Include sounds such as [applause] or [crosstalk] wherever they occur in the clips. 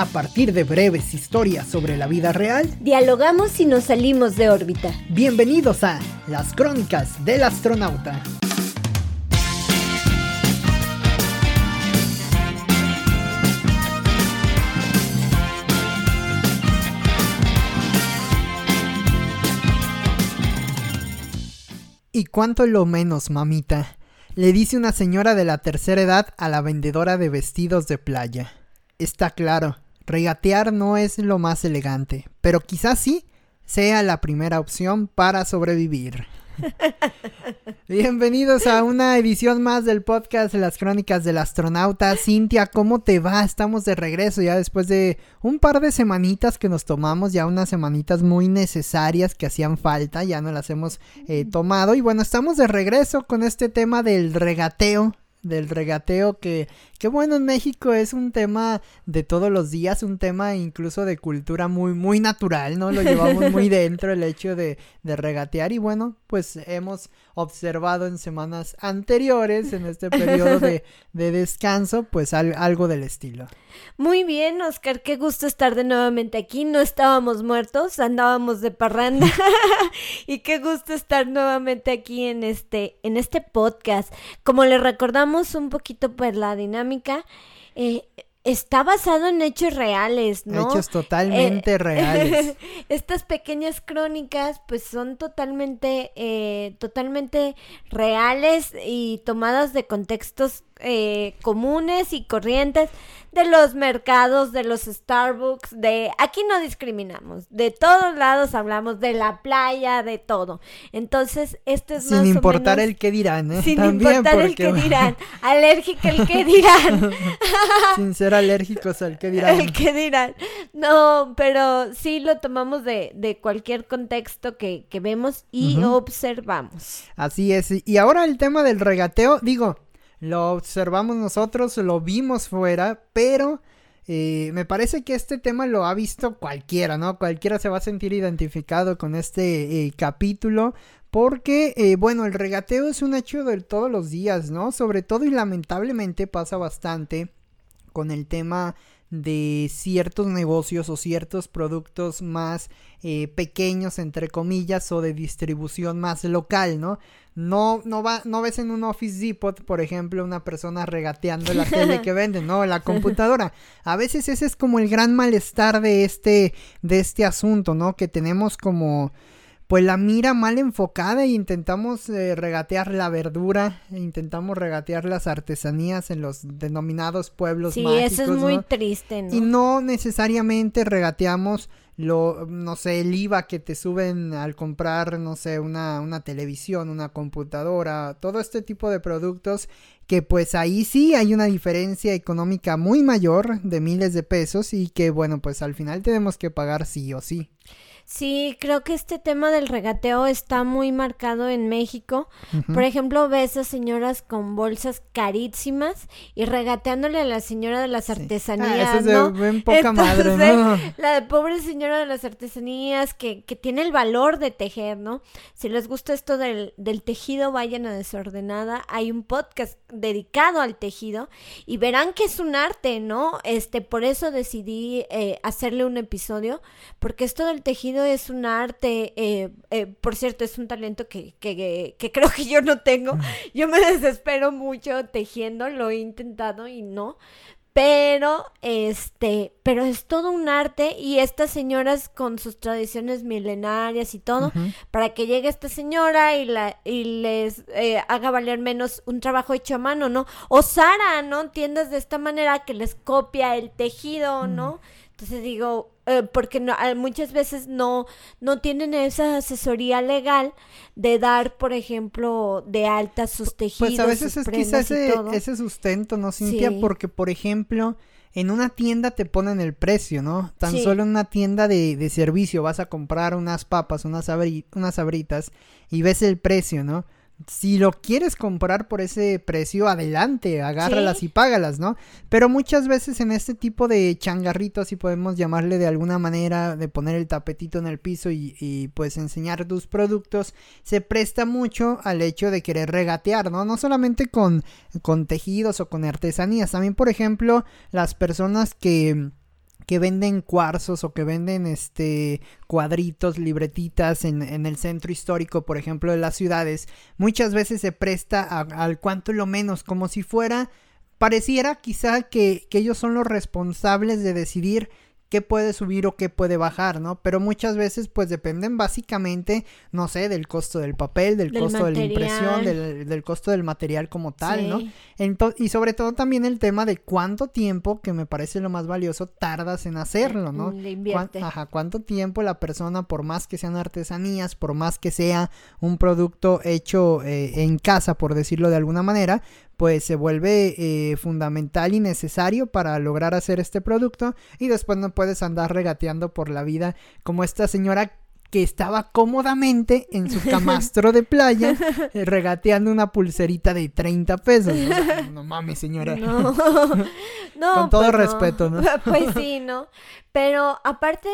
A partir de breves historias sobre la vida real, dialogamos y nos salimos de órbita. Bienvenidos a Las Crónicas del Astronauta. ¿Y cuánto lo menos, mamita? Le dice una señora de la tercera edad a la vendedora de vestidos de playa. Está claro, regatear no es lo más elegante, pero quizás sí sea la primera opción para sobrevivir. [laughs] Bienvenidos a una edición más del podcast de las crónicas del astronauta. Cintia, ¿cómo te va? Estamos de regreso ya después de un par de semanitas que nos tomamos, ya unas semanitas muy necesarias que hacían falta, ya no las hemos eh, tomado. Y bueno, estamos de regreso con este tema del regateo del regateo que, que bueno en México es un tema de todos los días, un tema incluso de cultura muy, muy natural, ¿no? Lo llevamos muy [laughs] dentro el hecho de, de regatear y bueno, pues hemos observado en semanas anteriores, en este periodo de, [laughs] de descanso, pues algo del estilo. Muy bien, Oscar, qué gusto estar de nuevamente aquí. No estábamos muertos, andábamos de parranda. [laughs] y qué gusto estar nuevamente aquí en este, en este podcast. Como le recordamos un poquito pues la dinámica, eh, está basado en hechos reales, ¿no? Hechos totalmente eh, [laughs] reales. Estas pequeñas crónicas, pues, son totalmente, eh, totalmente reales y tomadas de contextos eh, comunes y corrientes de los mercados, de los Starbucks, de aquí no discriminamos, de todos lados hablamos de la playa, de todo. Entonces, este es sin importar el que dirán, ¿eh? Sin importar el que dirán, [laughs] alérgico el que dirán. [laughs] sin ser alérgicos al que dirán. El que dirán. No, pero sí lo tomamos de, de cualquier contexto que, que vemos y observamos. Así es. Y ahora el tema del regateo, digo, lo observamos nosotros, lo vimos fuera, pero eh, me parece que este tema lo ha visto cualquiera, ¿no? Cualquiera se va a sentir identificado con este eh, capítulo. Porque, eh, bueno, el regateo es un hecho de todos los días, ¿no? Sobre todo y lamentablemente pasa bastante con el tema de ciertos negocios o ciertos productos más pequeños entre comillas o de distribución más local, ¿no? No, no, va, no ves en un Office Depot, por ejemplo, una persona regateando la tele que venden, no, la [laughs] computadora. A veces ese es como el gran malestar de este, de este asunto, ¿no? Que tenemos como, pues la mira mal enfocada e intentamos eh, regatear la verdura, e intentamos regatear las artesanías en los denominados pueblos sí, mágicos. Sí, eso es muy triste, ¿no? Y no necesariamente regateamos lo, no sé, el IVA que te suben al comprar, no sé, una, una televisión, una computadora, todo este tipo de productos que pues ahí sí hay una diferencia económica muy mayor de miles de pesos y que bueno, pues al final tenemos que pagar sí o sí. Sí, creo que este tema del regateo está muy marcado en México. Por ejemplo, ves a señoras con bolsas carísimas y regateándole a la señora de las artesanías, ah, ¿no? ven poca madre, ¿no? [laughs] La de pobre señora de las artesanías que, que tiene el valor de tejer, ¿no? Si les gusta esto del, del tejido, vayan a Desordenada. Hay un podcast dedicado al tejido y verán que es un arte, ¿no? Este, por eso decidí eh, hacerle un episodio, porque esto del tejido es un arte, eh, eh, por cierto, es un talento que, que, que, [laughs] creo que yo no tengo. Yo me [laughs] desespero mucho tejiendo, lo he intentado y no. Pero, este, pero es todo un arte y estas señoras con sus tradiciones milenarias y todo, para que llegue esta señora y, la, y les eh, haga valer menos un trabajo hecho a mano, ¿no? O Sara, ¿no? Tiendas de esta manera que les copia el tejido, ¿no? Entonces digo, eh, porque no, muchas veces no, no tienen esa asesoría legal de dar, por ejemplo, de alta sus tejidos. Pues a veces es quizás ese, ese, sustento, ¿no, Cintia? Porque, por ejemplo, en una tienda te ponen el precio, ¿no? Tan solo en una tienda de, de, servicio vas a comprar unas papas, unas, unas abritas y ves el precio, ¿no? Si lo quieres comprar por ese precio, adelante, agárralas y págalas, ¿no? Pero muchas veces en este tipo de changarritos, si podemos llamarle de alguna manera, de poner el tapetito en el piso y, y, pues enseñar tus productos, se presta mucho al hecho de querer regatear, ¿no? No solamente con, con tejidos o con artesanías, también por ejemplo las personas que que venden cuarzos o que venden este cuadritos, libretitas en, en el centro histórico, por ejemplo, de las ciudades, muchas veces se presta al cuanto lo menos, como si fuera, pareciera quizá que, que ellos son los responsables de decidir qué puede subir o qué puede bajar, ¿no? Pero muchas veces pues dependen básicamente, no sé, del costo del papel, del, costo de la impresión, del, costo del material como tal, ¿no? y sobre todo también el tema de cuánto tiempo, que me parece lo más valioso, tardas en hacerlo, ¿no? ajá, cuánto tiempo la persona, por más que sean artesanías, por más que sea un producto hecho eh, en casa, por decirlo de alguna manera, pues se vuelve eh, fundamental y necesario para lograr hacer este producto y después no puedes andar regateando por la vida como esta señora que estaba cómodamente en su [laughs] camastro de playa [laughs] eh, regateando una pulserita de 30 pesos. [laughs] No, mames, señora. No, Con todo pues respeto, ¿no? Pues sí, ¿no? Pero aparte,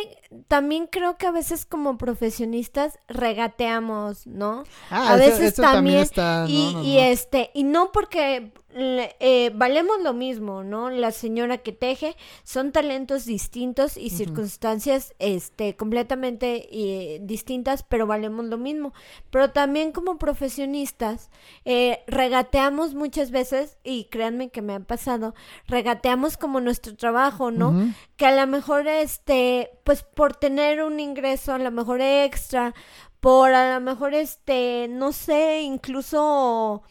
también creo que a veces como profesionistas regateamos, ¿no? Ah, a veces también. está, y, y este, y no porque eh, valemos lo mismo, ¿no? La señora que teje son talentos distintos y circunstancias este, completamente eh, distintas, pero valemos lo mismo. Pero también como profesionistas, eh, regateamos muchas veces, y créanme que me ha pasado, regateamos como nuestro trabajo, ¿no? Que a lo mejor, este, pues por tener un ingreso, a lo mejor extra, por a lo mejor, este, no sé, incluso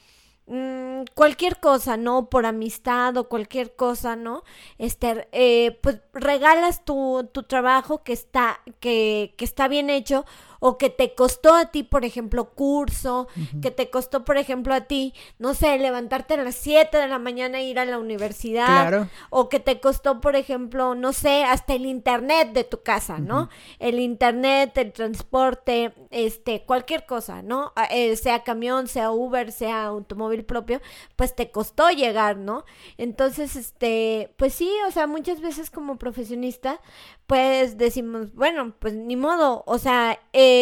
Mm, cualquier cosa, ¿no? Por amistad o cualquier cosa, ¿no? Este, eh, pues regalas tu, tu trabajo que está, que, que está bien hecho o que te costó a ti, por ejemplo, curso, que te costó, por ejemplo, a ti, no sé, levantarte a las 7 de la mañana e ir a la universidad, o que te costó, por ejemplo, no sé, hasta el internet de tu casa, ¿no? El internet, el transporte, este, cualquier cosa, ¿no? Eh, sea camión, sea Uber, sea automóvil propio, pues te costó llegar, ¿no? Entonces, este, pues sí, o sea, muchas veces como profesionista, pues decimos, bueno, pues ni modo, o sea, eh,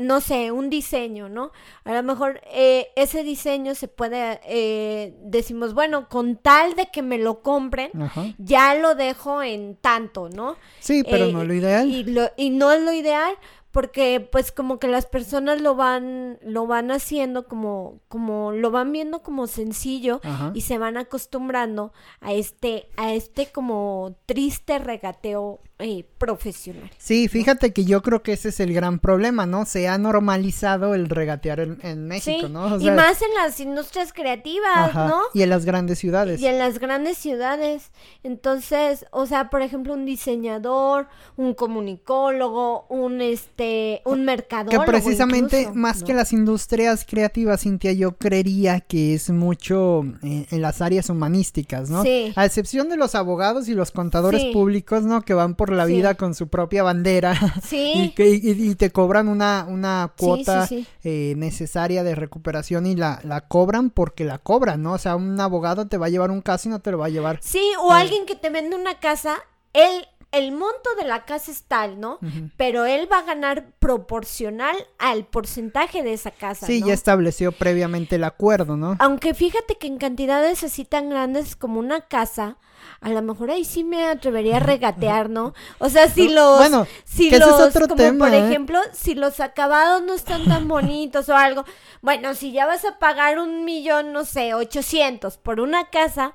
no sé, un diseño, ¿no? A lo mejor eh, ese diseño se puede, eh, decimos, bueno, con tal de que me lo compren, ya lo dejo en tanto, ¿no? Sí, pero no lo ideal. Y, lo, y no es lo ideal, porque pues como que las personas lo van lo van haciendo como como lo van viendo como sencillo y se van acostumbrando a este a este como triste regateo eh, profesional. Sí, fíjate que yo creo que ese es el gran problema, ¿no? Se ha normalizado el regatear en, México, ¿no? y más en las industrias creativas, ¿no? Y en las grandes ciudades. Y en las grandes ciudades. Entonces, o sea, por ejemplo, un diseñador, un comunicólogo, un este, un mercadólogo. Que precisamente más que las industrias creativas, Cintia, yo creería que es mucho eh, en las áreas humanísticas, ¿no? Sí. A excepción de los abogados y los contadores públicos, ¿no? Que van por la vida con su propia bandera [laughs] y, y, te cobran una, una cuota eh, necesaria de recuperación y la, la cobran porque la cobran, ¿no? O sea, un abogado te va a llevar un caso y no te lo va a llevar. Sí, o alguien que te vende una casa, él el monto de la casa es tal, ¿no? Pero él va a ganar proporcional al porcentaje de esa casa. Sí, ya estableció previamente el acuerdo, ¿no? Aunque fíjate que en cantidades así tan grandes como una casa, a lo mejor ahí sí me atrevería a regatear, ¿no? O sea, si los, bueno, si los, es otro como tema, por ¿eh? ejemplo, si los acabados no están tan [laughs] bonitos o algo, bueno, si ya vas a pagar un millón, no sé, ochocientos por una casa,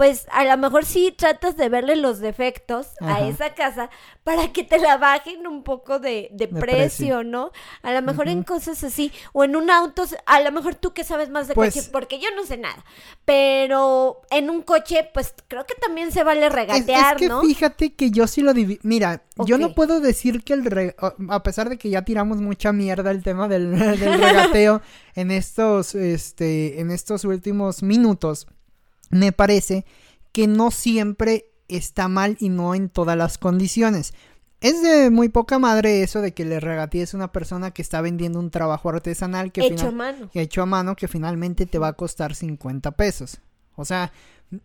pues a lo mejor sí tratas de verle los defectos a esa casa para que te la bajen un poco de, precio, ¿no? A lo mejor en cosas así, o en un auto, a lo mejor tú que sabes más de pues coche, porque yo no sé nada, pero en un coche, pues creo que también se vale regatear, es, es que Fíjate que yo sí lo divido, mira, yo no puedo decir que el, a pesar de que ya tiramos mucha mierda el tema del, [laughs] del regateo en estos, este, en estos últimos minutos, me parece que no siempre está mal y no en todas las condiciones. Es de muy poca madre eso de que le regatees a una persona que está vendiendo un trabajo artesanal que hecho a mano. hecho a mano que finalmente te va a costar 50 pesos. O sea,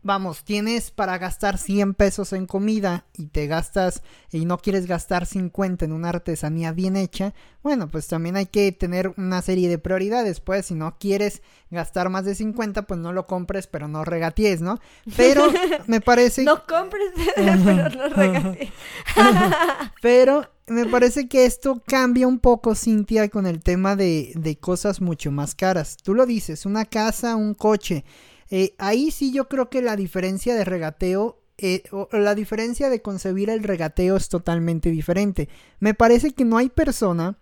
vamos, tienes para gastar 100 pesos en comida y te gastas y no quieres gastar 50 en una artesanía bien hecha, bueno, pues también hay que tener una serie de prioridades, pues si no quieres gastar más de 50, pues no lo compres, pero no regatees, ¿no? Pero [laughs] me parece... no compres, [laughs] pero no regatees. [laughs] pero me parece que esto cambia un poco, Cintia, con el tema de, de cosas mucho más caras. Tú lo dices, una casa, un coche. Eh, ahí sí yo creo que la diferencia de regateo, eh, o la diferencia de concebir el regateo es totalmente diferente. Me parece que no hay persona,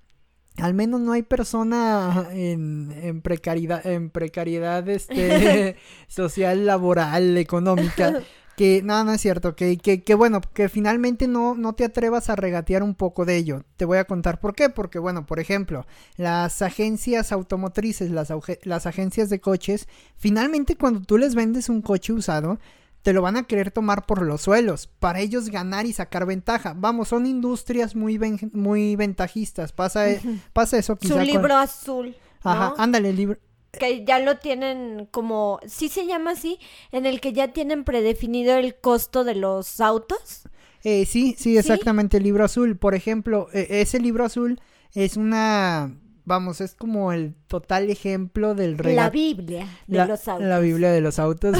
al menos no hay persona en, en precariedad, en precariedad este, [laughs] social, laboral, económica. Que no, no es cierto, que, que, que, bueno, que finalmente no, no te atrevas a regatear un poco de ello. Te voy a contar por qué, porque bueno, por ejemplo, las agencias automotrices, las, las agencias de coches, finalmente cuando tú les vendes un coche usado, te lo van a querer tomar por los suelos, para ellos ganar y sacar ventaja. Vamos, son industrias muy, muy ventajistas, pasa, pasa eso quizá Su libro azul. Ajá, ándale, el libro que ya lo tienen como, sí se llama así, en el que ya tienen predefinido el costo de los autos. Eh, sí, sí, exactamente, el libro azul. Por ejemplo, e, ese libro azul es una, vamos, es como el total ejemplo del regateo. La Biblia de los autos. La Biblia de los autos.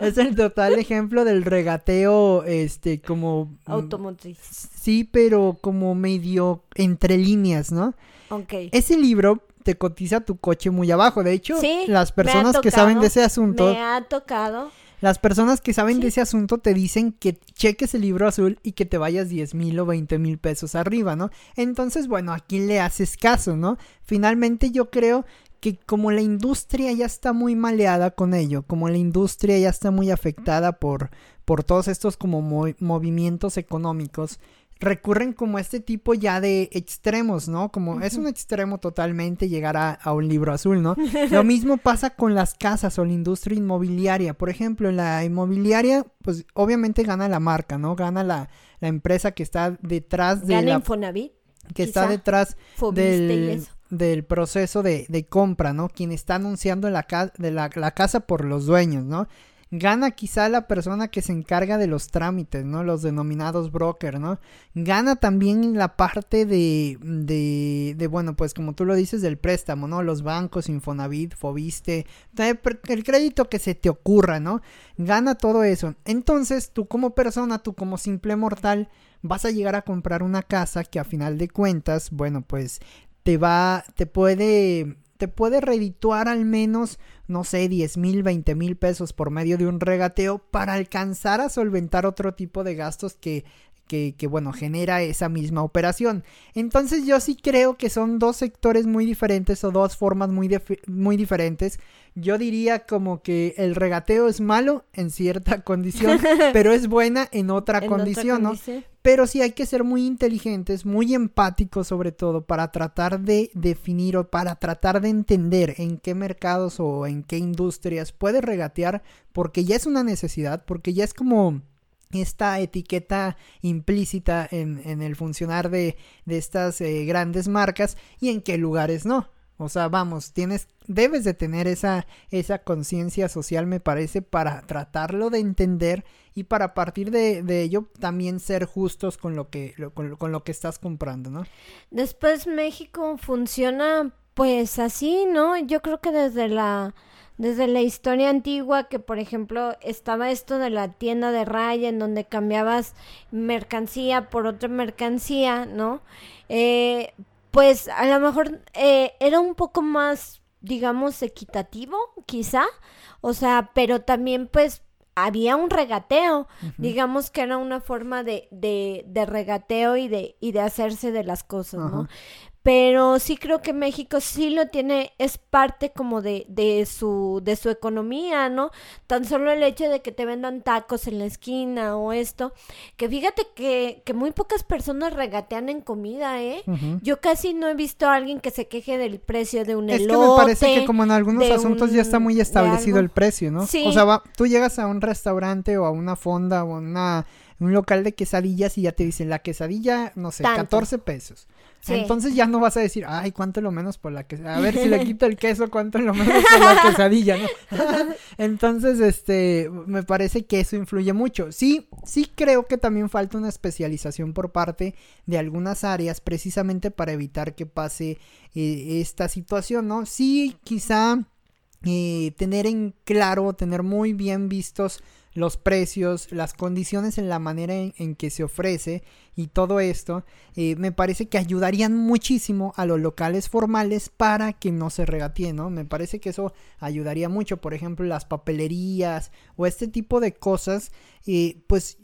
es el total ejemplo del regateo, este, como... Automotriz. Sí, pero como medio entre líneas, ¿no? Ok. Ese libro te cotiza tu coche muy abajo. De hecho, las personas que saben de ese asunto. Me ha tocado. Las personas que saben de ese asunto te dicen que cheques el libro azul y que te vayas 10 mil o 20 mil pesos arriba, ¿no? Entonces, bueno, ¿a quién le haces caso, no? Finalmente yo creo que como la industria ya está muy maleada con ello, como la industria ya está muy afectada por, por todos estos como movimientos económicos, recurren como este tipo ya de extremos, ¿no? Como es un extremo totalmente llegar a, un libro azul, ¿no? [laughs] Lo mismo pasa con las casas o la industria inmobiliaria. Por ejemplo, en la inmobiliaria, pues obviamente gana la marca, ¿no? Gana la, empresa que está detrás de ¿Gana la... Infonavit? Que está detrás del, del proceso de, de, compra, ¿no? Quien está anunciando la, de la, la casa por los dueños, ¿no? Gana quizá la persona que se encarga de los trámites, ¿no? Los denominados broker, ¿no? Gana también la parte de, de, de, bueno, pues como tú lo dices, del préstamo, ¿no? Los bancos, Infonavit, Fobiste, el crédito que se te ocurra, ¿no? Gana todo eso. Entonces, tú como persona, tú como simple mortal, vas a llegar a comprar una casa que a final de cuentas, bueno, pues te va, te puede te puede redituar al menos, no sé, 10 mil, 20 mil pesos por medio de un regateo para alcanzar a solventar otro tipo de gastos que, que, que, bueno, genera esa misma operación. Entonces yo sí creo que son dos sectores muy diferentes o dos formas muy, muy diferentes. Yo diría como que el regateo es malo en cierta [laughs] condición, [laughs] pero es buena en otra condición, ¿no? Pero sí hay que ser muy inteligentes, muy empáticos sobre todo para tratar de definir o para tratar de entender en qué mercados o en qué industrias puede regatear porque ya es una necesidad, porque ya es como esta etiqueta implícita en, el funcionar de, de estas eh, grandes marcas y en qué lugares no. O sea, vamos, tienes, debes de tener esa, esa conciencia social, me parece, para tratarlo de entender y para partir de, de ello también ser justos con lo que, con, lo que estás comprando, ¿no? Después México funciona pues así, ¿no? Yo creo que desde la desde la historia antigua que por ejemplo estaba esto de la tienda de raya en donde cambiabas mercancía por otra mercancía, ¿no? Eh, pues a lo mejor eh, era un poco más, digamos, equitativo, quizá, o sea, pero también pues había un regateo, digamos que era una forma de, de, de regateo y de, y de hacerse de las cosas, ¿no? Pero sí creo que México sí lo tiene, es parte como de, de, su, de su economía, ¿no? Tan solo el hecho de que te vendan tacos en la esquina o esto, que fíjate que, que muy pocas personas regatean en comida, ¿eh? Yo casi no he visto a alguien que se queje del precio de un elote. Es que me parece que como en algunos asuntos ya está muy establecido el precio, ¿no? Sí. O sea, tú llegas a un restaurante o a una fonda o a una un local de quesadillas y ya te dicen la quesadilla, no sé, Tanto. 14 pesos. Sí. Entonces ya no vas a decir, ay, ¿cuánto es lo menos por la quesadilla? A ver si le [laughs] quito el queso, ¿cuánto es lo menos por la quesadilla? ¿no? [laughs] Entonces, este, me parece que eso influye mucho. Sí, sí creo que también falta una especialización por parte de algunas áreas precisamente para evitar que pase eh, esta situación, ¿no? Sí, quizá eh, tener en claro, tener muy bien vistos los precios, las condiciones en la manera en, que se ofrece y todo esto, eh, me parece que ayudarían muchísimo a los locales formales para que no se regateen, ¿no? Me parece que eso ayudaría mucho, por ejemplo, las papelerías o este tipo de cosas, eh, pues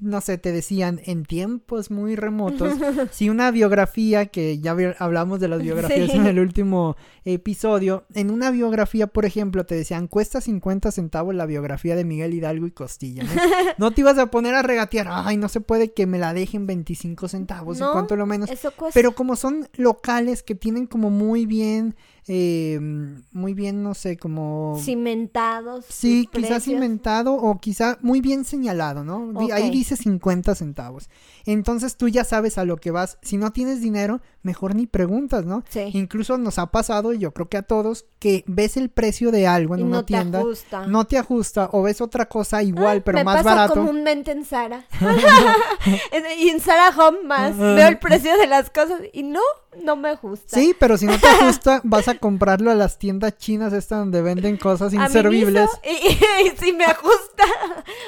no sé, te decían en tiempos muy remotos, [laughs] si una biografía, que ya hablamos de las biografías Sí. en el último episodio, en una biografía, por ejemplo, te decían, cuesta 50 centavos la biografía de Miguel Hidalgo y Costilla, ¿no? [laughs] No te ibas a poner a regatear, ay, no se puede que me la dejen 25 centavos, No, y cuánto lo menos. Eso cuesta. Pero como son locales que tienen como muy bien, eh, muy bien, no sé, como... Cimentados. Sí, quizás precios. inventado o quizá muy bien señalado, ¿no? Ahí dice 50 centavos. Entonces tú ya sabes a lo que vas. Si no tienes dinero, mejor ni preguntas, ¿no? Sí. Incluso nos ha pasado, y yo creo que a todos, que ves el precio de algo en Y una no tienda, te ajusta. no te ajusta o ves otra cosa igual, pero Me más pasa barato. comúnmente en Sara. [laughs] [laughs] Y en Sara Home más. Veo el precio de las cosas y no, no me gusta. Sí, pero si no te ajusta, [laughs] vas a comprarlo a las tiendas chinas estas donde venden cosas A inservibles. Miniso, Y, [laughs] y si me ajusta.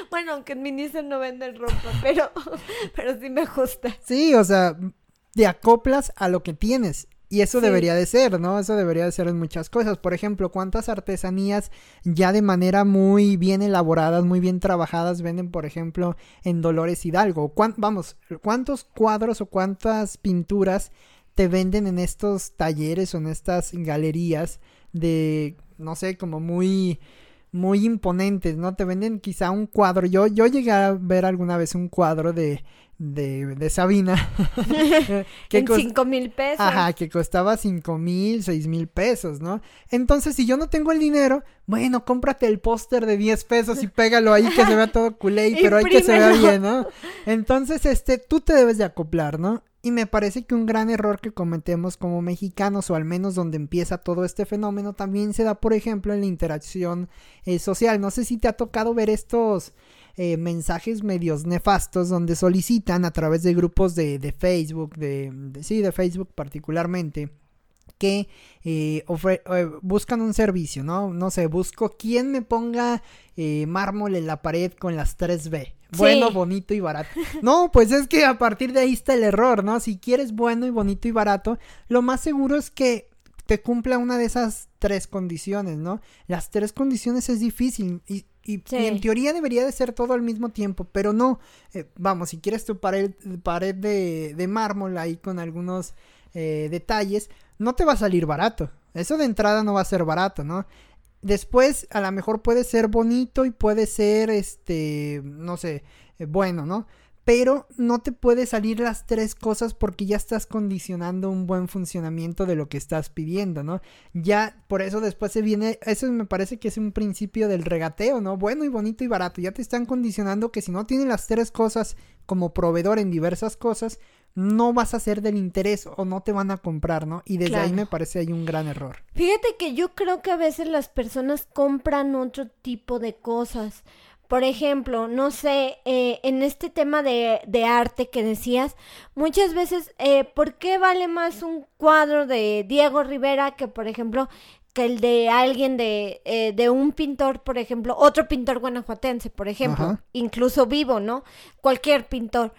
Bueno, aunque en Miniso no venden ropa, pero, pero sí me ajusta. Sí, o sea, te acoplas a lo que tienes. Y eso Sí. debería de ser, ¿no? Eso debería de ser en muchas cosas. Por ejemplo, ¿cuántas artesanías ya de manera muy bien elaboradas, muy bien trabajadas venden, por ejemplo, en Dolores Hidalgo? ¿Cuán- vamos, ¿cuántos cuadros o cuántas pinturas te venden en estos talleres o en estas galerías de, no sé, como muy muy imponentes, ¿no? Te venden quizá un cuadro. Yo, yo llegué a ver alguna vez un cuadro de, de, de Sabina. [laughs] que en cinco mil pesos. Ajá, que costaba cinco mil, seis mil pesos, ¿no? Entonces, si yo no tengo el dinero, bueno, cómprate el póster de 10 pesos y pégalo ahí que se vea todo culé, [laughs] pero hay que se vea bien, ¿no? Entonces, este, tú te debes de acoplar, ¿no? Y me parece que un gran error que cometemos como mexicanos, o al menos donde empieza todo este fenómeno, también se da, por ejemplo, en la interacción eh, social. No sé si te ha tocado ver estos eh, mensajes medios nefastos donde solicitan a través de grupos de, de Facebook, de, de- sí, de Facebook particularmente, que eh, ofre- eh, buscan un servicio, ¿no? No sé, busco quién me ponga eh, mármol en la pared con las 3B. Bueno, Sí. bonito y barato. No, pues es que a partir de ahí está el error, ¿no? Si quieres bueno y bonito y barato, lo más seguro es que te cumpla una de esas tres condiciones, ¿no? Las tres condiciones es difícil y, y- Sí. y en teoría debería de ser todo al mismo tiempo, pero no. Vamos, si quieres tu pared, pared de, de mármol ahí con algunos detalles, no te va a salir barato. Eso de entrada no va a ser barato, ¿no? Después, a lo mejor puede ser bonito y puede ser, este, no sé, eh, bueno, ¿no? Pero no te puede salir las tres cosas porque ya estás condicionando un buen funcionamiento de lo que estás pidiendo, ¿no? Ya, por eso después se viene, eso me parece que es un principio del regateo, ¿no? Bueno y bonito y barato. Ya te están condicionando que si no tienes las tres cosas como proveedor en diversas cosas, no vas a ser del interés o no te van a comprar, ¿no? Y desde ahí me parece hay un gran error. Fíjate que yo creo que a veces las personas compran otro tipo de cosas. Por ejemplo, no sé, eh, en este tema de, de arte que decías, muchas veces, eh, ¿por qué vale más un cuadro de Diego Rivera que, por ejemplo, que el de alguien de, eh, de un pintor, por ejemplo, otro pintor guanajuatense, por ejemplo, Ajá. incluso vivo, ¿no? Cualquier pintor.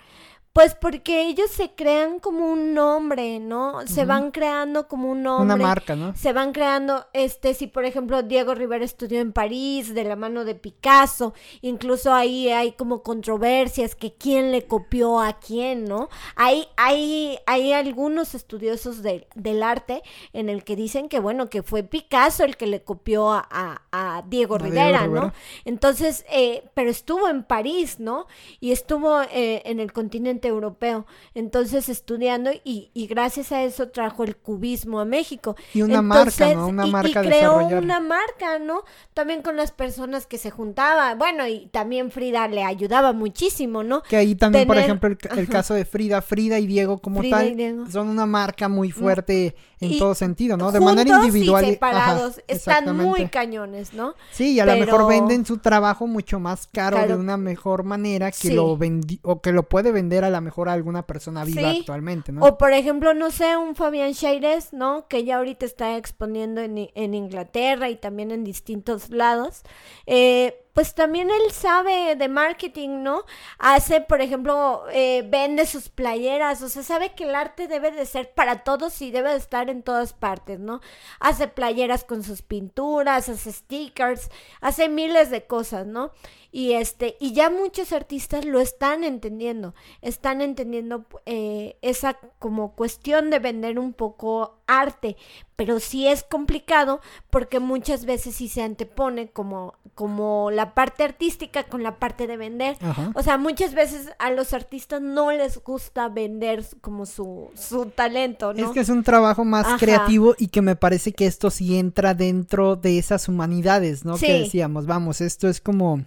Pues porque ellos se crean como un nombre, ¿no? Se van creando como un nombre Una marca, ¿no? se van creando, este, si por ejemplo Diego Rivera estudió en París de la mano de Picasso, incluso ahí hay como controversias que quién le copió a quién, ¿no? Hay, hay, hay algunos estudiosos del- del arte en el que dicen que bueno, que fue Picasso el que le copió a, a- a Diego A Diego Rivera, ¿no? Rivera. Entonces, eh, pero estuvo en París, ¿no? Y estuvo eh, en el continente europeo. Entonces estudiando y, y, gracias a eso trajo el cubismo a México. Y una marca, ¿no? Una marca y creó una marca, ¿no? También con las personas que se juntaban. Bueno, y también Frida le ayudaba muchísimo, ¿no? Que ahí también, por ejemplo, el, caso de Frida, Frida y Diego como tal, son una marca muy fuerte en todo sentido, ¿no? De manera individual. Y separados, están muy cañones, ¿no? Sí, y a lo mejor venden su trabajo mucho más caro, de una mejor manera que lo vendi o que lo puede vender a lo mejor a alguna persona viva actualmente, ¿no? O por ejemplo, no sé, un Fabián Shaires, ¿no? Que ya ahorita está exponiendo en, en Inglaterra y también en distintos lados. Eh, pues también él sabe de marketing, ¿no? Hace, por ejemplo, eh, vende sus playeras, o sea, sabe que el arte debe de ser para todos y debe de estar en todas partes, ¿no? Hace playeras con sus pinturas, hace stickers, hace miles de cosas, ¿no? Y este, y ya muchos artistas lo están entendiendo, están entendiendo eh, esa como cuestión de vender un poco arte, pero sí es complicado porque muchas veces sí se antepone como, como la parte artística con la parte de vender. O sea, muchas veces a los artistas no les gusta vender como su, su talento, ¿no? Es que es un trabajo más creativo y que me parece que esto sí entra dentro de esas humanidades, ¿no? Que decíamos, vamos, esto es como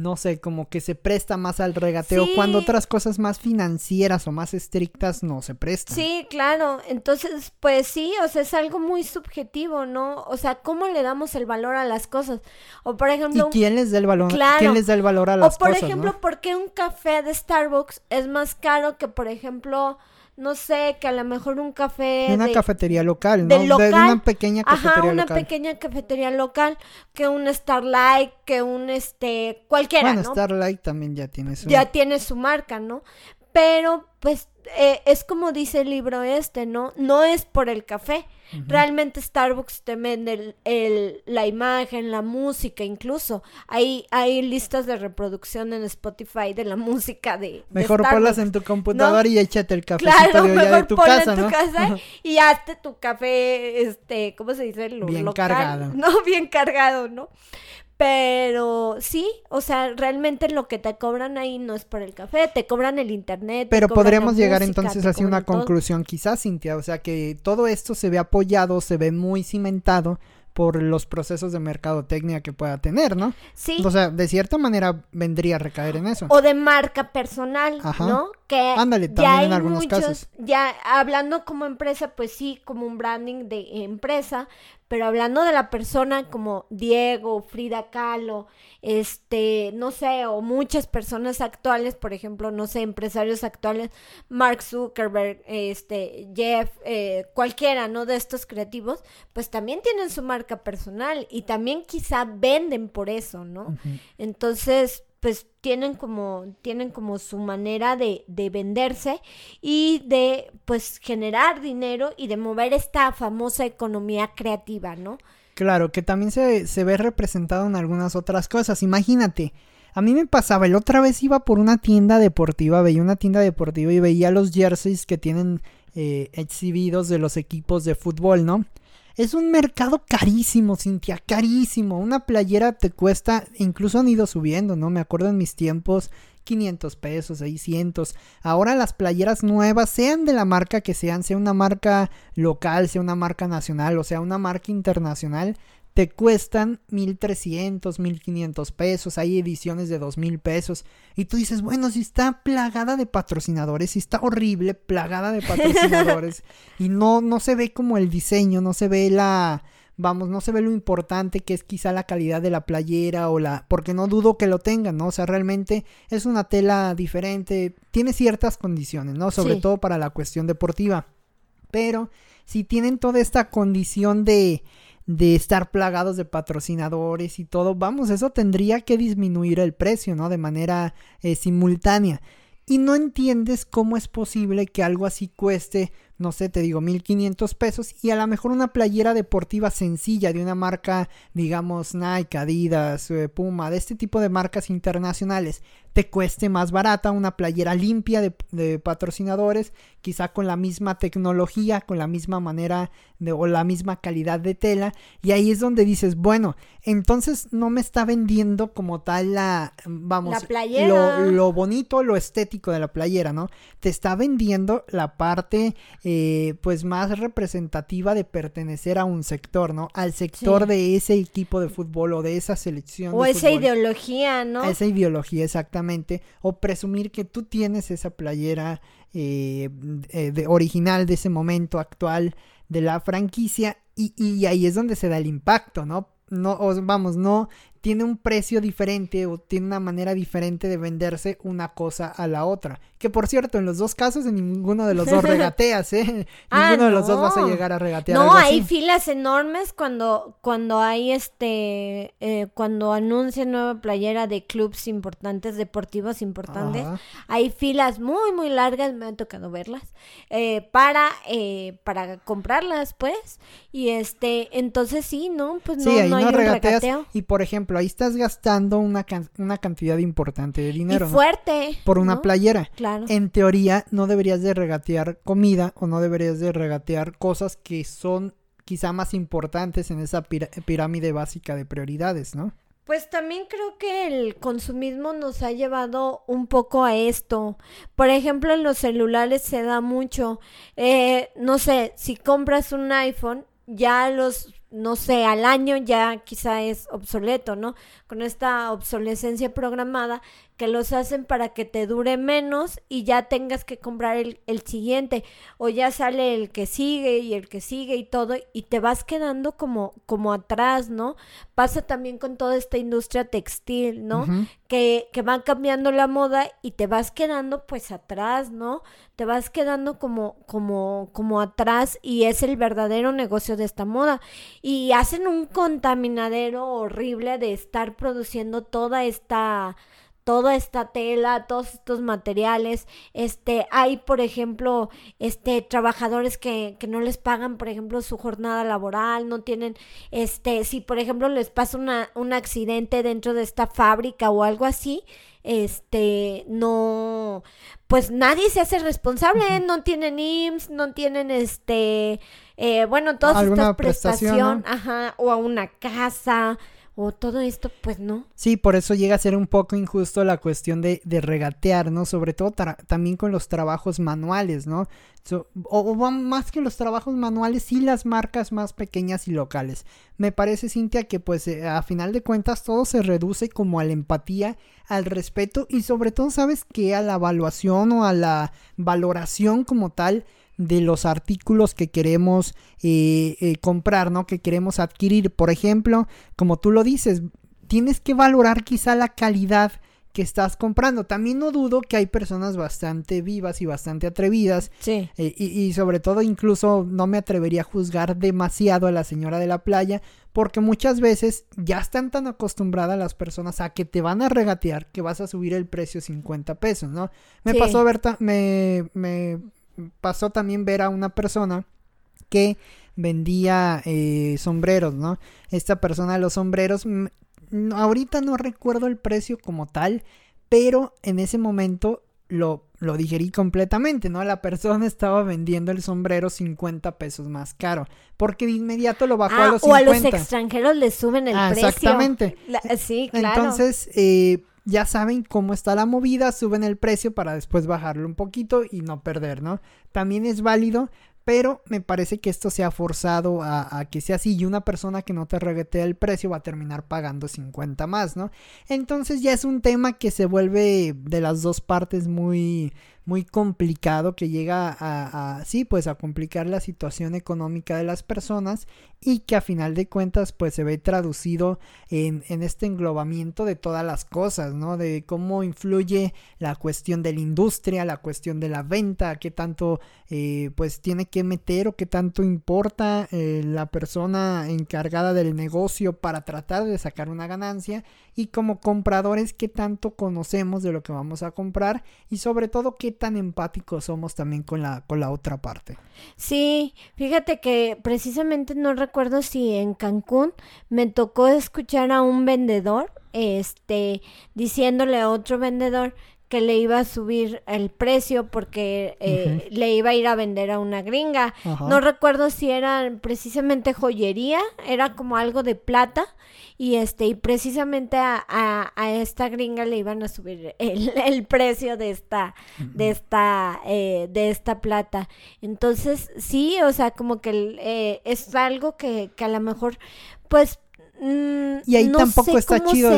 no sé, como que se presta más al regateo cuando otras cosas más financieras o más estrictas no se prestan. Sí, claro. Entonces, pues sí, o sea, es algo muy subjetivo, ¿no? O sea, ¿cómo le damos el valor a las cosas? O por ejemplo, ¿Y quién les da el valor? ¿Quién les da el valor a las cosas? O por ejemplo, ¿por qué un café de Starbucks es más caro que por ejemplo no sé, que a lo mejor un café. De una cafetería local, ¿no? De, una pequeña cafetería Ajá, una pequeña cafetería local, que un Starlight, que un este, cualquiera. Bueno, Starlight también ya tiene su. Ya tiene su marca, ¿no? Pero, pues, eh, es como dice el libro este, ¿no? No es por el café. Realmente Starbucks te vende el, la imagen, la música, incluso. Hay, hay listas de reproducción en Spotify de la [laughs] música de. Mejor ponlas en tu computador y échate el café claro, de, tu casa, en tu casa y hazte tu café, este, ¿cómo se dice? Bien cargado. [laughs] No, bien cargado, ¿no? Pero sí, o sea, realmente lo que te cobran ahí no es por el café, te cobran el internet. Pero podríamos llegar entonces a una conclusión quizás, Cintia, o sea, que todo esto se ve apoyado, se ve muy cimentado por los procesos de mercadotecnia que pueda tener, ¿no? Sí. O sea, de cierta manera vendría a recaer en eso. O de marca personal, ¿no? Que Ándale, también en algunos casos. Ya hablando como empresa, pues sí, como un branding de empresa, pero hablando de la persona como Diego, Frida Kahlo, este, no sé, o muchas personas actuales, por ejemplo, no sé, empresarios actuales, Mark Zuckerberg, este, Jeff, eh, cualquiera, ¿no? De estos creativos, pues también tienen su marca personal y también quizá venden por eso, ¿no? Entonces, pues tienen como, tienen como su manera de, de, venderse y de pues generar dinero y de mover esta famosa economía creativa, ¿no? Claro, que también se, se ve representado en algunas otras cosas. Imagínate, a mí me pasaba, el otra vez iba por una tienda deportiva, veía una tienda deportiva y veía los jerseys que tienen eh, exhibidos de los equipos de fútbol, ¿no? Es un mercado carísimo, Cintia, carísimo. Una playera te cuesta, incluso han ido subiendo, ¿no? Me acuerdo en mis tiempos, 500 pesos, 600. Ahora las playeras nuevas, sean de la marca que sean, sea una marca local, sea una marca nacional o sea una marca internacional, te cuestan 1300, 1500 pesos, hay ediciones de 2000 pesos. Y tú dices, bueno, si está plagada de patrocinadores, si está horrible, plagada de patrocinadores, [laughs] y no, no se ve como el diseño, no se ve la, vamos, no se ve lo importante que es quizá la calidad de la playera o la, porque no dudo que lo tengan, ¿no? O sea, realmente es una tela diferente, tiene ciertas condiciones, ¿no? Sobre todo para la cuestión deportiva. Pero si tienen toda esta condición de de estar plagados de patrocinadores y todo, vamos, eso tendría que disminuir el precio, ¿no? De manera eh, simultánea. Y no entiendes cómo es posible que algo así cueste no sé, te digo, 1500 pesos y a lo mejor una playera deportiva sencilla de una marca, digamos, Nike, Adidas, eh, Puma, de este tipo de marcas internacionales, te cueste más barata una playera limpia de, patrocinadores, quizá con la misma tecnología, con la misma manera de, o la misma calidad de tela, y ahí es donde dices, bueno, entonces no me está vendiendo como tal la, vamos, Lo, bonito, lo estético de la playera, ¿no? Te está vendiendo la parte, eh, pues, más representativa de pertenecer a un sector, ¿no? Al sector de ese equipo de fútbol o de esa selección. O esa ideología, ¿no? esa ideología, exactamente. O presumir que tú tienes esa playera eh, eh, de, original de ese momento actual de la franquicia y, y, ahí es donde se da el impacto, ¿no? No, vamos, no tiene un precio diferente o tiene una manera diferente de venderse una cosa a la otra. Que por cierto, en los dos casos, en ninguno de los dos [laughs] regateas, ¿eh? Ah, ninguno de los dos vas a llegar a regatear. No, hay filas enormes cuando, cuando hay este, eh, cuando anuncian nueva playera de clubes importantes, deportivos importantes. Hay filas muy, muy largas, me ha tocado verlas, eh, para, eh, para comprarlas, pues. Y este, entonces sí, ¿no? Pues no, no hay un regateo. Y por ejemplo, ahí estás gastando una, una cantidad importante de dinero. Y fuerte. Por una playera. Claro. En teoría, no deberías de regatear comida o no deberías de regatear cosas que son quizá más importantes en esa pirámide básica de prioridades, ¿no? Pues también creo que el consumismo nos ha llevado un poco a esto. Por ejemplo, en los celulares se da mucho. Eh, no sé, si compras un iPhone, ya los no sé, al año ya quizá es obsoleto, ¿no? Con esta obsolescencia programada que los hacen para que te dure menos y ya tengas que comprar el, siguiente o ya sale el que sigue y el que sigue y todo y te vas quedando como, como atrás, ¿no? Pasa también con toda esta industria textil, ¿no? que, que van cambiando la moda y te vas quedando pues atrás, ¿no? Te vas quedando como, como, como atrás y es el verdadero negocio de esta moda. Y hacen un contaminadero horrible de estar produciendo toda esta toda esta tela, todos estos materiales. Este, hay, por ejemplo, este, trabajadores que, que no les pagan, por ejemplo, su jornada laboral, no tienen, este, si por ejemplo les pasa una, un accidente dentro de esta fábrica o algo así, este, no, pues nadie se hace responsable, no tienen IMSS, no tienen este, eh, bueno, todas estas prestaciones, ajá, o a una casa, o todo esto, pues no. Sí, por eso llega a ser un poco injusto la cuestión de, de regatear, ¿no? Sobre todo también con los trabajos manuales, ¿no? o, más que los trabajos manuales, sí las marcas más pequeñas y locales. Me parece, Cintia, que pues eh, a final de cuentas todo se reduce como a la empatía, al respeto y sobre todo, ¿sabes que A la evaluación o a la valoración como tal de los artículos que queremos eh, eh, comprar, ¿no? Que queremos adquirir. Por ejemplo, como tú lo dices, tienes que valorar quizá la calidad que estás comprando. También no dudo que hay personas bastante vivas y bastante atrevidas. Sí. Eh, y, y, sobre todo incluso no me atrevería a juzgar demasiado a la señora de la playa porque muchas veces ya están tan acostumbradas las personas a que te van a regatear que vas a subir el precio 50 pesos, ¿no? Me pasó ver, me, me, pasó también ver a una persona que vendía eh, sombreros, ¿no? Esta persona de los sombreros, ahorita no recuerdo el precio como tal, pero en ese momento lo, lo digerí completamente, ¿no? La persona [laughs] estaba vendiendo el sombrero 50 pesos más caro, porque de inmediato lo bajó a ah, los 50. O a los extranjeros les suben el ah, precio. Exactamente. sí, claro. Entonces, eh, ya saben cómo está la movida, suben el precio para después bajarlo un poquito y no perder, ¿no? También es válido, pero me parece que esto se ha forzado a, que sea así y una persona que no te reguetea el precio va a terminar pagando 50 más, ¿no? Entonces ya es un tema que se vuelve de las dos partes muy muy complicado que llega a, sí pues a complicar la situación económica de las personas y que a final de cuentas pues se ve traducido en, este englobamiento de todas las cosas no de cómo influye la cuestión de la industria la cuestión de la venta qué tanto eh, pues tiene que meter o qué tanto importa eh, la persona encargada del negocio para tratar de sacar una ganancia y como compradores qué tanto conocemos de lo que vamos a comprar y sobre todo qué tan empáticos somos también con la, con la otra parte. Sí, fíjate que precisamente no recuerdo si en Cancún me tocó escuchar a un vendedor, este, diciéndole a otro vendedor que le iba a subir el precio porque eh, le iba a ir a vender a una gringa. No recuerdo si era precisamente joyería, era como algo de plata y este y precisamente a, a, esta gringa le iban a subir el, [laughs] el precio de esta de esta eh, de esta plata. Entonces sí, o sea, como que eh, es algo que, que a lo mejor pues y ahí tampoco está chido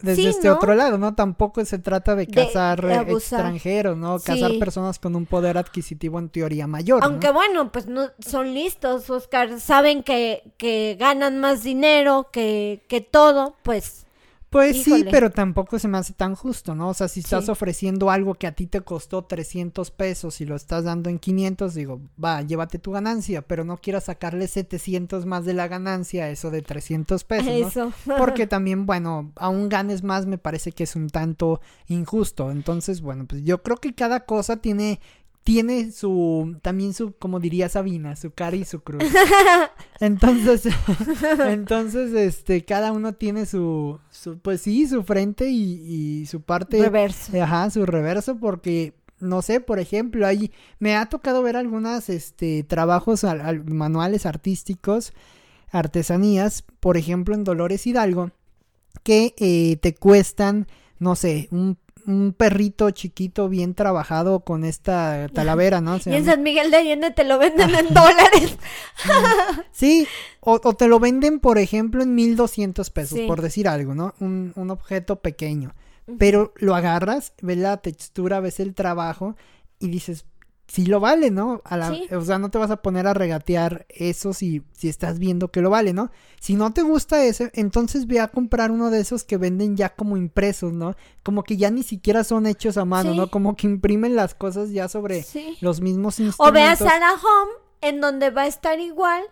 desde, este otro lado, ¿no? Tampoco se trata de cazar extranjeros, ¿no? Cazar personas con un poder adquisitivo en teoría mayor. Aunque bueno, pues no son listos, Oscar, saben que, que ganan más dinero que, que todo, pues pues sí, pero tampoco se me hace tan justo, ¿no? O sea, si estás ofreciendo algo que a ti te costó 300 pesos y lo estás dando en 500, digo, va, llévate tu ganancia, pero no quieras sacarle 700 más de la ganancia eso de 300 pesos, ¿no? Eso. Porque [laughs] también, bueno, aún ganes más me parece que es un tanto injusto. Entonces, bueno, pues yo creo que cada cosa tiene tiene su, también su, como diría Sabina, su cara y su cruz. [laughs] Entonces, [laughs] entonces, este, cada uno tiene su, su pues sí, su frente y, su parte. Reverso. Ajá, su reverso, porque, no sé, por ejemplo, ahí me ha tocado ver algunas, este, trabajos manuales artísticos, artesanías, por ejemplo, en Dolores Hidalgo, que eh, te cuestan, no sé, un un perrito chiquito bien trabajado con esta talavera, ¿no? [laughs] y en San Miguel de Allende te lo venden en dólares. [laughs] sí, o, te lo venden, por ejemplo, en 1200 pesos, por decir algo, ¿no? Un, un objeto pequeño. Pero lo agarras, ves la textura, ves el trabajo y dices, si lo vale, ¿no? A la, O sea, no te vas a poner a regatear eso si, si estás viendo que lo vale, ¿no? Si no te gusta ese, entonces ve a comprar uno de esos que venden ya como impresos, ¿no? Como que ya ni siquiera son hechos a mano, ¿no? Como que imprimen las cosas ya sobre los mismos instrumentos. O ve a Sarah Home, en donde va a estar igual,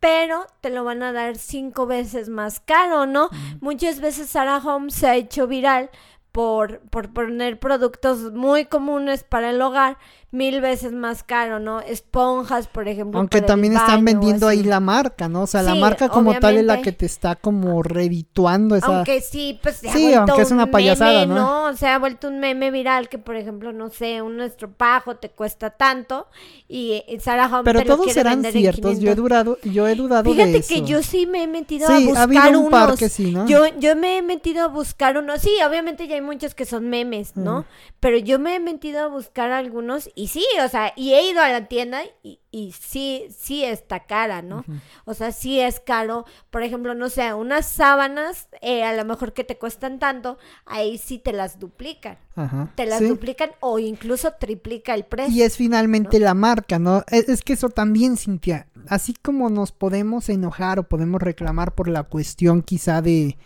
pero te lo van a dar cinco veces más caro, ¿no? Muchas veces Sarah Home se ha hecho viral por, por poner productos muy comunes para el hogar, mil veces más caro, ¿no? Esponjas, por ejemplo. Aunque también están vendiendo ahí la marca, ¿no? O sea, la marca como tal es la que te está como redituando esa... Aunque sí, pues se sí, aunque es una payasada, ¿no? O sea, ha vuelto un meme viral que, por ejemplo, no sé, un estropajo te cuesta tanto y Sarah Home Pero todos serán ciertos, yo he durado, yo he dudado Fíjate de eso. que yo sí me he metido a buscar un unos. que sí, ¿no? Yo, yo me he metido a buscar unos, sí, obviamente ya hay muchos que son memes, ¿no? Pero yo me he metido a buscar algunos y sí, o sea, y he ido a la tienda y, y sí, sí está cara, ¿no? O sea, sí es caro. Por ejemplo, no sé, unas sábanas, eh, a lo mejor que te cuestan tanto, ahí sí te las duplican. Ajá. Te las duplican o incluso triplica el precio. Y es finalmente la marca, ¿no? Es, es, que eso también, Cintia, así como nos podemos enojar o podemos reclamar por la cuestión quizá de,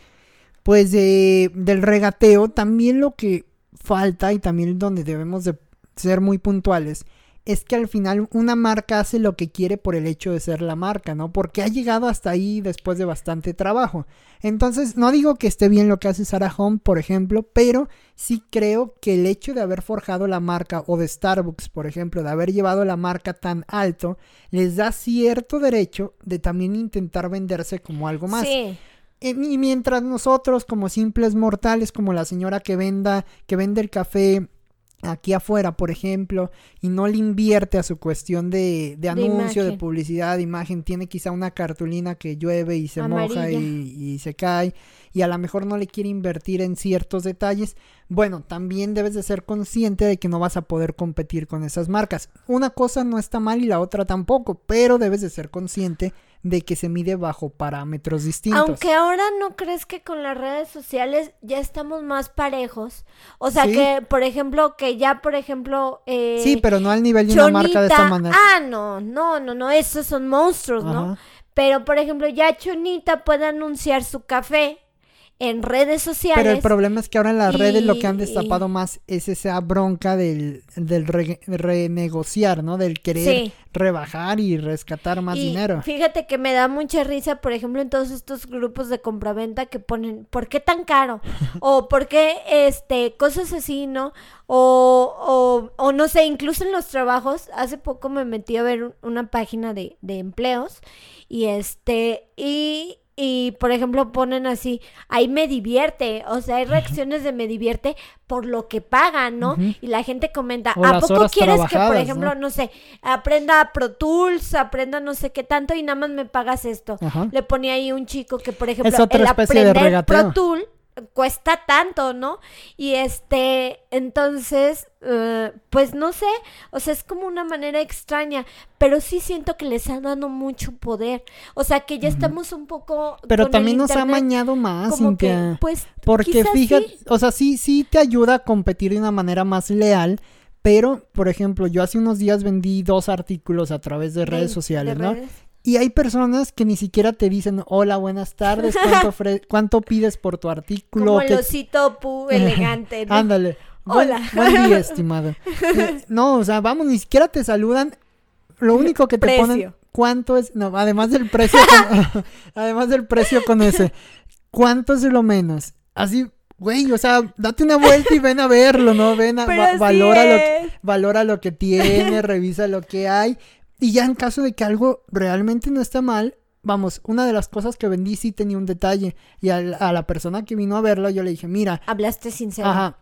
pues, de, del regateo, también lo que falta y también donde debemos de ser muy puntuales es que al final una marca hace lo que quiere por el hecho de ser la marca, ¿no? Porque ha llegado hasta ahí después de bastante trabajo. Entonces, no digo que esté bien lo que hace Sarah Home, por ejemplo, pero sí creo que el hecho de haber forjado la marca o de Starbucks, por ejemplo, de haber llevado la marca tan alto, les da cierto derecho de también intentar venderse como algo más. Sí. Eh, y mientras nosotros, como simples mortales, como la señora que venda, que vende el café aquí afuera, por ejemplo, y no le invierte a su cuestión de, de anuncio, de, publicidad, de imagen, tiene quizá una cartulina que llueve y se moja y, y, se cae, y a lo mejor no le quiere invertir en ciertos detalles, bueno, también debes de ser consciente de que no vas a poder competir con esas marcas. Una cosa no está mal y la otra tampoco, pero debes de ser consciente de que se mide bajo parámetros distintos. Aunque ahora no crees que con las redes sociales ya estamos más parejos. O sea que, por ejemplo, que ya, por ejemplo... Eh, sí, pero no al nivel de una marca de esta manera. Ah, no, no, no, no, esos son monstruos, ¿no? Pero, por ejemplo, ya Chonita puede anunciar su café en redes sociales. Pero el problema es que ahora en las redes lo que han destapado más es esa bronca del, del re- renegociar, ¿no? Del querer Sí. rebajar y rescatar más Y dinero. Fíjate que me da mucha risa, por ejemplo, en todos estos grupos de compraventa que ponen, ¿por qué tan caro? [laughs] o ¿por qué este cosas así, no? O, o, o no sé, incluso en los trabajos, hace poco me metí a ver un- una página de, de empleos y este, y, y por ejemplo ponen así, ahí me divierte, o sea, hay reacciones de me divierte por lo que pagan, ¿no? Y la gente comenta, O ¿a poco quieres que, por ejemplo, ¿no? no sé, aprenda Pro Tools, aprenda no sé qué tanto y nada más me pagas esto? Le ponía ahí un chico que, por ejemplo, Es otra el aprender. Pro Tool cuesta tanto, ¿no? Y este, entonces, eh, pues no sé, o sea, es como una manera extraña, pero sí siento que les han dado mucho poder, o sea, que ya estamos un poco... Pero con el también nos ha mañado más, como que, pues, Porque fíjate, sí. o sea, sí, sí te ayuda a competir de una manera más leal. Pero, por ejemplo, yo hace unos días vendí dos artículos a través de redes de- sociales, de ¿no? redes. Y hay personas que ni siquiera te dicen, hola, buenas tardes, ¿cuánto, [laughs] cuánto pides por tu artículo? Como el ¿Qué- osito pu [laughs] elegante, ¿no? Ándale. Buen, Hola. buen día, [laughs] estimado. Eh, no, o sea, vamos, ni siquiera te saludan. Lo único que te ponen, Precio. ¿cuánto es? No, además del precio, con- además del precio con ese, ¿cuánto es lo menos? Así, güey, o sea, date una vuelta y ven a verlo, ¿no? Ven a, va- así valora, lo que, valora lo que tiene, revisa lo que hay. Y ya en caso de que algo realmente no está mal, vamos, una de las cosas que vendí sí tenía un detalle. Y al- a, la persona que vino a verlo, yo le dije, mira, Hablaste sincero. Ajá.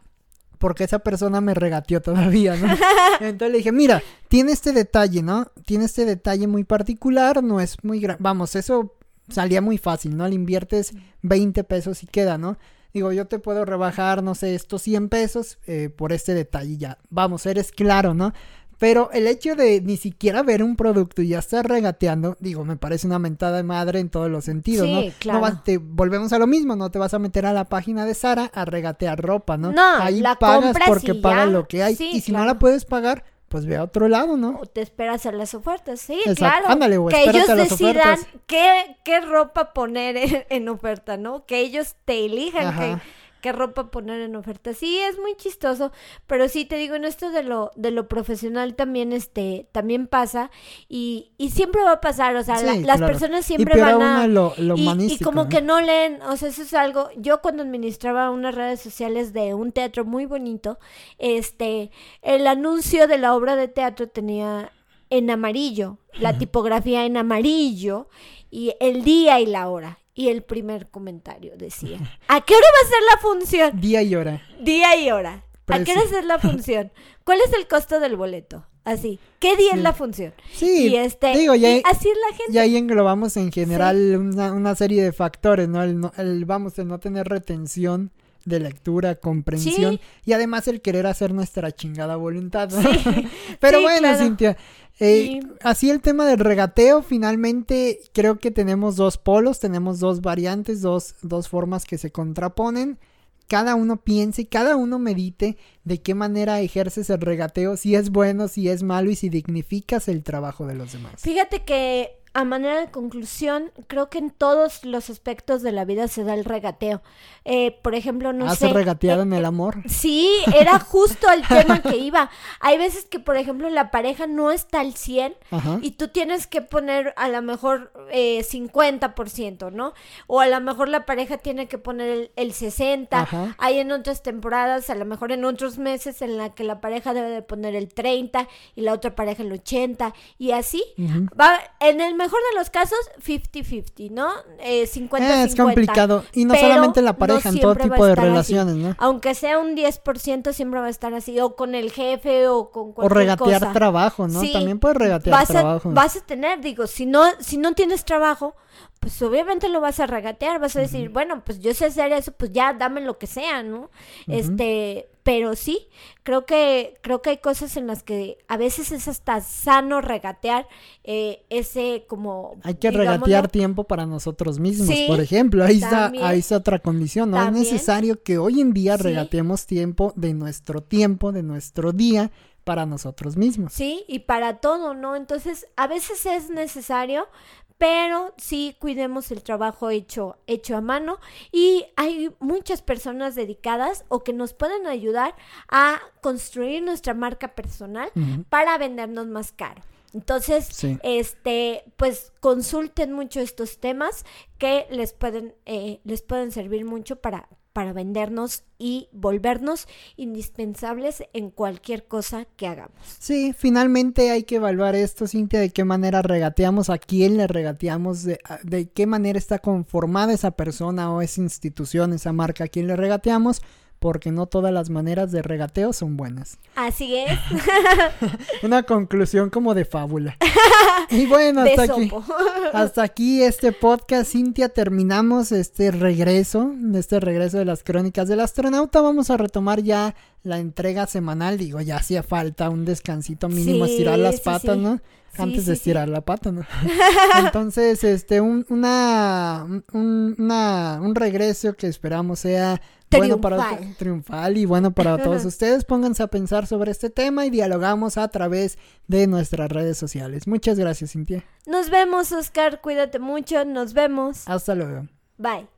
Porque esa persona me regateó todavía, ¿no? [laughs] Entonces le dije, mira, tiene este detalle, ¿no? Tiene este detalle muy particular, no es muy grande. Vamos, eso salía muy fácil, ¿no? Le inviertes 20 pesos y queda, ¿no? Digo, yo te puedo rebajar, no sé, estos 100 pesos eh, por este detalle ya. Vamos, eres claro, ¿no? Pero el hecho de ni siquiera ver un producto y ya estar regateando, digo, me parece una mentada de madre en todos los sentidos, Sí, ¿no? claro. No vas- te volvemos a lo mismo, no te vas a meter a la página de Sara a regatear ropa, ¿no? No, Ahí la pagas porque y pagas lo que hay. Sí, y si no la puedes pagar, pues ve a otro lado, ¿no? O te esperas a las ofertas, sí, Exacto. claro. Ándale, güey, que ellos a las decidan qué, qué ropa poner en, en oferta, ¿no? Que ellos te elijan Ajá. qué, qué ropa poner en oferta. Sí, es muy chistoso, pero sí te digo, en esto de lo, de lo profesional también, este, también pasa y, y siempre va a pasar, o sea, la- las claro. personas siempre van a... lo, lo y, y como ¿no? que no leen, o sea, eso es algo, yo cuando administraba unas redes sociales de un teatro muy bonito, este, el anuncio de la obra de teatro tenía en amarillo, la tipografía en amarillo y el día y la hora. Y el primer comentario decía, ¿a qué hora va a ser la función? Día y hora. Día y hora. ¿A qué hora Precio. va a ser la función? ¿Cuál es el costo del boleto? Así. ¿Qué día Sí. es la función? Sí, y este, digo, ya, y así es la gente. ya ahí englobamos en general una, una serie de factores, ¿no? El, no- el, vamos, el no tener retención de lectura, comprensión Sí. y además el querer hacer nuestra chingada voluntad. ¿no? [laughs] Pero bueno, claro. Cintia, eh, Y- así el tema del regateo, finalmente creo que tenemos dos polos, tenemos dos variantes, dos, dos formas que se contraponen. Cada uno piense, cada uno medite de qué manera ejerces el regateo, si es bueno, si es malo y si dignificas el trabajo de los demás. Fíjate que a manera de conclusión, creo que en todos los aspectos de la vida se da el regateo. Eh, por ejemplo, no ¿Has sé. regateado eh, en el amor? Sí, era justo el tema que iba. Hay veces que, por ejemplo, la pareja no está al 100 Ajá. y tú tienes que poner a lo mejor eh, 50%, ¿no? O a lo mejor la pareja tiene que poner el, el 60%. Ajá. Hay en otras temporadas, a lo mejor en otros meses en la que la pareja debe de poner el 30 y la otra pareja el 80 y así. Va, en el mejor de los casos, 50-50, ¿no? Eh, 50-50. Eh, es complicado. Y no solamente la no pareja, en todo tipo de así. relaciones, ¿no? Aunque sea un 10%, siempre va a estar así. O con el jefe o con O cualquier regatear cosa. trabajo, ¿no? Sí, También puedes regatear vas trabajo. A, vas a tener, digo, si no, si no tienes trabajo, pues obviamente lo vas a regatear, vas a decir, bueno, pues yo sé hacer eso, pues ya dame lo que sea, ¿no? Este, pero sí, creo que, creo que hay cosas en las que a veces es hasta sano regatear eh, ese como Hay que digámoslo, regatear tiempo para nosotros mismos, Sí, por ejemplo. Ahí está, ahí está otra condición, ¿no? También. Es necesario que hoy en día Sí. regateemos tiempo de nuestro tiempo, de nuestro día, para nosotros mismos. Sí, y para todo, ¿no? Entonces, a veces es necesario, pero sí cuidemos el trabajo hecho, hecho a mano y hay muchas personas dedicadas o que nos pueden ayudar a construir nuestra marca personal para vendernos más caro. Entonces, Sí. este, pues consulten mucho estos temas que les pueden, eh, les pueden servir mucho para, para vendernos y volvernos indispensables en cualquier cosa que hagamos. Sí, finalmente hay que evaluar esto, Cintia, de qué manera regateamos, a quién le regateamos, de, de qué manera está conformada esa persona o esa institución, esa marca a quién le regateamos, porque no todas las maneras de regateo son buenas. Así es, [laughs] Una conclusión como de fábula. [laughs] Y bueno, de hasta aquí. sopo. [laughs] Hasta aquí este podcast, Cintia, terminamos este regreso, este regreso de las crónicas del astronauta. Vamos a retomar ya la entrega semanal. Digo, ya hacía falta un descansito mínimo, Sí, estirar las sí, patas, sí. ¿no? Sí, Antes sí, de sí. estirar la pata, ¿no? [laughs] Entonces, este, un, una, un, una- un regreso que esperamos sea bueno para triunfal y bueno para [laughs] todos ustedes. Pónganse a pensar sobre este tema y dialogamos a través de nuestras redes sociales. Muchas gracias, Cintia. Nos vemos, Oscar. Cuídate mucho. Nos vemos. Hasta luego. Bye.